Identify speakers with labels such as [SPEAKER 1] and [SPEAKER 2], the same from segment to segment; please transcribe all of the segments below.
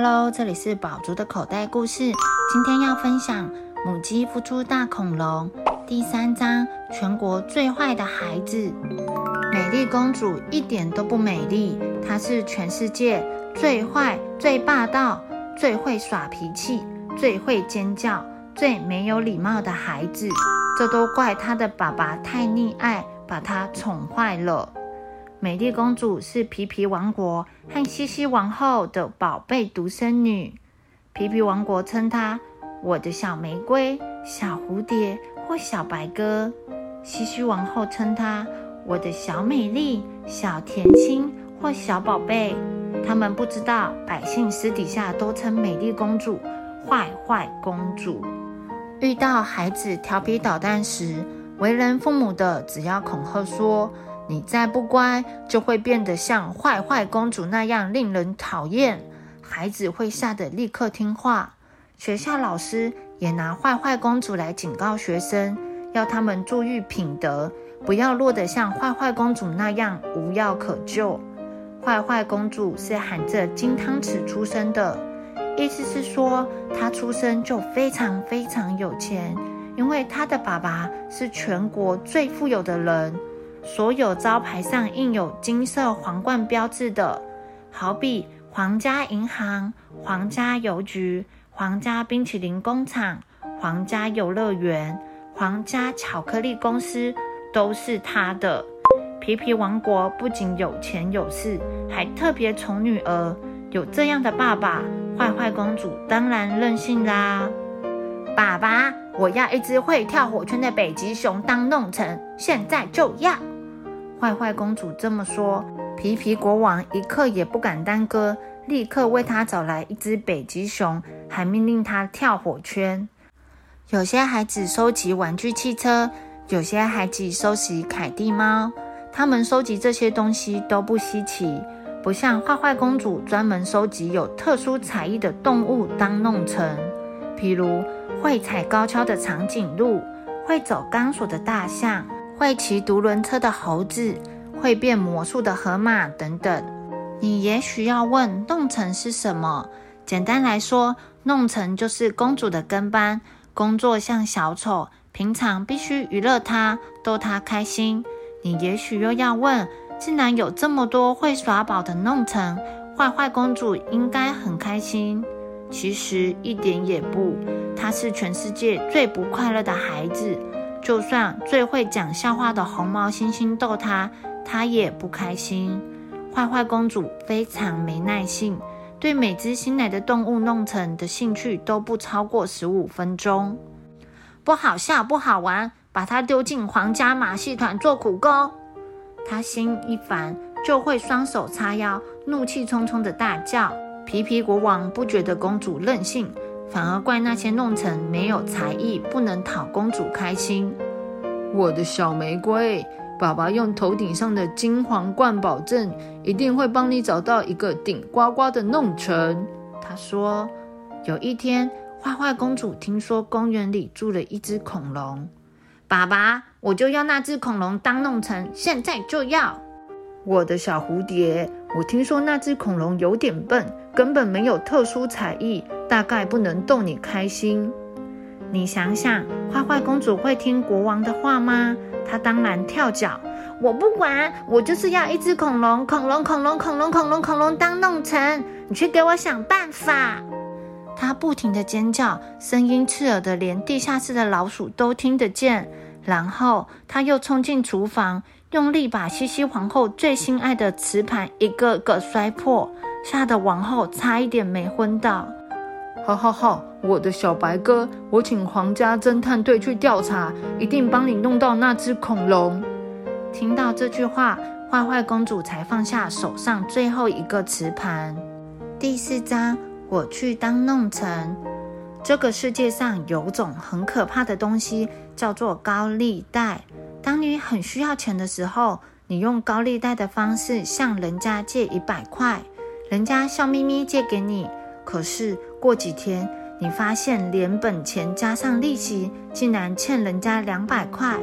[SPEAKER 1] Hello，这里是宝珠的口袋故事。今天要分享《母鸡孵出大恐龙》第三章：全国最坏的孩子。美丽公主一点都不美丽，她是全世界最坏、最霸道、最会耍脾气、最会尖叫、最没有礼貌的孩子。这都怪她的爸爸太溺爱，把她宠坏了。美丽公主是皮皮王国和西西王后的宝贝独生女。皮皮王国称她“我的小玫瑰”、“小蝴蝶”或“小白鸽”。西西王后称她“我的小美丽”、“小甜心”或“小宝贝”。他们不知道，百姓私底下都称美丽公主“坏坏公主”。遇到孩子调皮捣蛋时，为人父母的只要恐吓说。你再不乖，就会变得像坏坏公主那样令人讨厌。孩子会吓得立刻听话。学校老师也拿坏坏公主来警告学生，要他们注意品德，不要落得像坏坏公主那样无药可救。坏坏公主是含着金汤匙出生的，意思是说她出生就非常非常有钱，因为她的爸爸是全国最富有的人。所有招牌上印有金色皇冠标志的，好比皇家银行、皇家邮局、皇家冰淇淋工厂、皇家游乐园、皇家巧克力公司，都是他的。皮皮王国不仅有钱有势，还特别宠女儿。有这样的爸爸，坏坏公主当然任性啦。爸爸，我要一只会跳火圈的北极熊当弄臣，现在就要。坏坏公主这么说，皮皮国王一刻也不敢耽搁，立刻为她找来一只北极熊，还命令她跳火圈。有些孩子收集玩具汽车，有些孩子收集凯蒂猫，他们收集这些东西都不稀奇，不像坏坏公主专门收集有特殊才艺的动物当弄臣，譬如会踩高跷的长颈鹿，会走钢索的大象。会骑独轮车的猴子，会变魔术的河马等等。你也许要问，弄臣是什么？简单来说，弄臣就是公主的跟班，工作像小丑，平常必须娱乐她，逗她开心。你也许又要问，既然有这么多会耍宝的弄臣，坏坏公主应该很开心。其实一点也不，她是全世界最不快乐的孩子。就算最会讲笑话的红毛猩猩逗她，她也不开心。坏坏公主非常没耐性，对每只新来的动物弄成的兴趣都不超过十五分钟。不好笑，不好玩，把它丢进皇家马戏团做苦工。她心一烦，就会双手叉腰，怒气冲冲的大叫。皮皮国王不觉得公主任性。反而怪那些弄臣没有才艺，不能讨公主开心。
[SPEAKER 2] 我的小玫瑰，爸爸用头顶上的金皇冠保证，一定会帮你找到一个顶呱呱的弄臣。
[SPEAKER 1] 他说，有一天，坏坏公主听说公园里住了一只恐龙，爸爸，我就要那只恐龙当弄臣，现在就要。
[SPEAKER 2] 我的小蝴蝶，我听说那只恐龙有点笨，根本没有特殊才艺。大概不能逗你开心。
[SPEAKER 1] 你想想，坏坏公主会听国王的话吗？她当然跳脚。我不管，我就是要一只恐龙，恐龙，恐龙，恐龙，恐龙，恐龙当弄臣。你去给我想办法。她不停的尖叫，声音刺耳的，连地下室的老鼠都听得见。然后她又冲进厨房，用力把西西皇后最心爱的瓷盘一个个摔破，吓得王后差一点没昏倒。
[SPEAKER 2] 好好好，我的小白鸽，我请皇家侦探队去调查，一定帮你弄到那只恐龙。
[SPEAKER 1] 听到这句话，坏坏公主才放下手上最后一个瓷盘。第四章，我去当弄臣。这个世界上有种很可怕的东西，叫做高利贷。当你很需要钱的时候，你用高利贷的方式向人家借一百块，人家笑眯眯借给你。可是过几天，你发现连本钱加上利息，竟然欠人家两百块。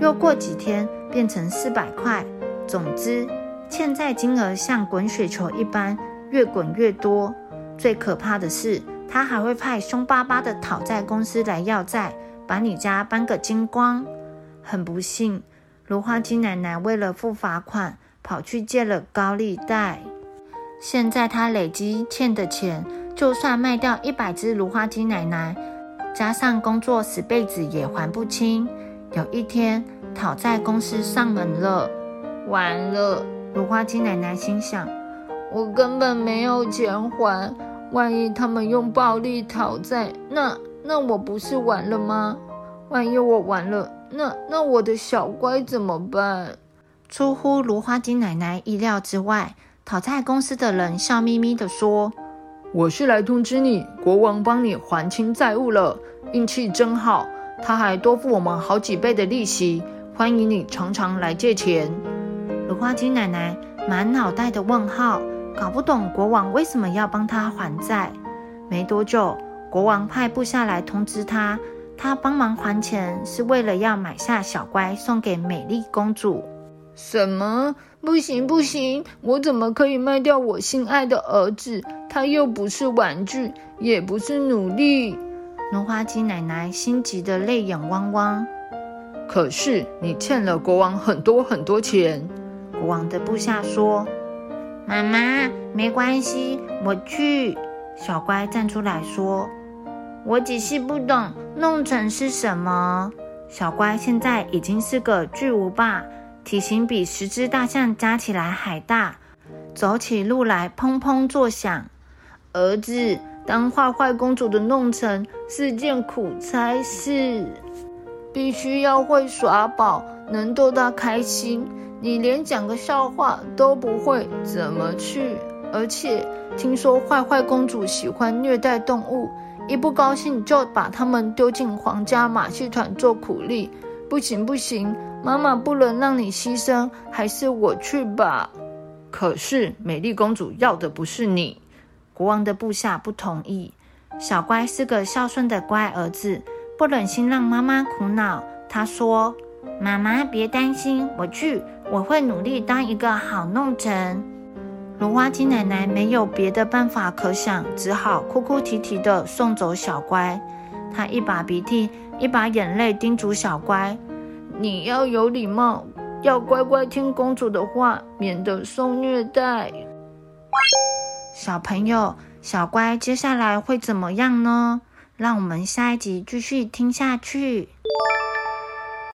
[SPEAKER 1] 又过几天，变成四百块。总之，欠债金额像滚雪球一般，越滚越多。最可怕的是，他还会派凶巴巴的讨债公司来要债，把你家搬个精光。很不幸，芦花鸡奶奶为了付罚款，跑去借了高利贷。现在她累积欠的钱，就算卖掉一百只芦花鸡奶奶，加上工作十辈子也还不清。有一天，讨债公司上门了，
[SPEAKER 2] 完了！
[SPEAKER 1] 芦花鸡奶奶心想：
[SPEAKER 2] 我根本没有钱还，万一他们用暴力讨债，那那我不是完了吗？万一我完了，那那我的小乖怎么办？
[SPEAKER 1] 出乎芦花鸡奶奶意料之外，讨债公司的人笑眯眯地说：“
[SPEAKER 2] 我是来通知你，国王帮你还清债务了，运气真好。”他还多付我们好几倍的利息，欢迎你常常来借钱。
[SPEAKER 1] 芦花鸡奶奶满脑袋的问号，搞不懂国王为什么要帮他还债。没多久，国王派部下来通知他，他帮忙还钱是为了要买下小乖送给美丽公主。
[SPEAKER 2] 什么？不行不行！我怎么可以卖掉我心爱的儿子？他又不是玩具，也不是奴隶。
[SPEAKER 1] 芦花鸡奶奶心急得泪眼汪汪。
[SPEAKER 2] 可是你欠了国王很多很多钱。
[SPEAKER 1] 国王的部下说：“妈妈，没关系，我去。”小乖站出来说：“我只是不懂弄成是什么。”小乖现在已经是个巨无霸，体型比十只大象加起来还大，走起路来砰砰作响。
[SPEAKER 2] 儿子。当坏坏公主的弄成是件苦差事，必须要会耍宝，能逗她开心。你连讲个笑话都不会，怎么去？而且听说坏坏公主喜欢虐待动物，一不高兴就把他们丢进皇家马戏团做苦力。不行不行，妈妈不能让你牺牲，还是我去吧。可是美丽公主要的不是你。
[SPEAKER 1] 国王的部下不同意。小乖是个孝顺的乖儿子，不忍心让妈妈苦恼。他说：“妈妈别担心，我去，我会努力当一个好弄臣。”芦花鸡奶奶没有别的办法可想，只好哭哭啼啼地送走小乖。她一把鼻涕一把眼泪叮嘱小乖：“
[SPEAKER 2] 你要有礼貌，要乖乖听公主的话，免得受虐待。”
[SPEAKER 1] 小朋友，小乖，接下来会怎么样呢？让我们下一集继续听下去。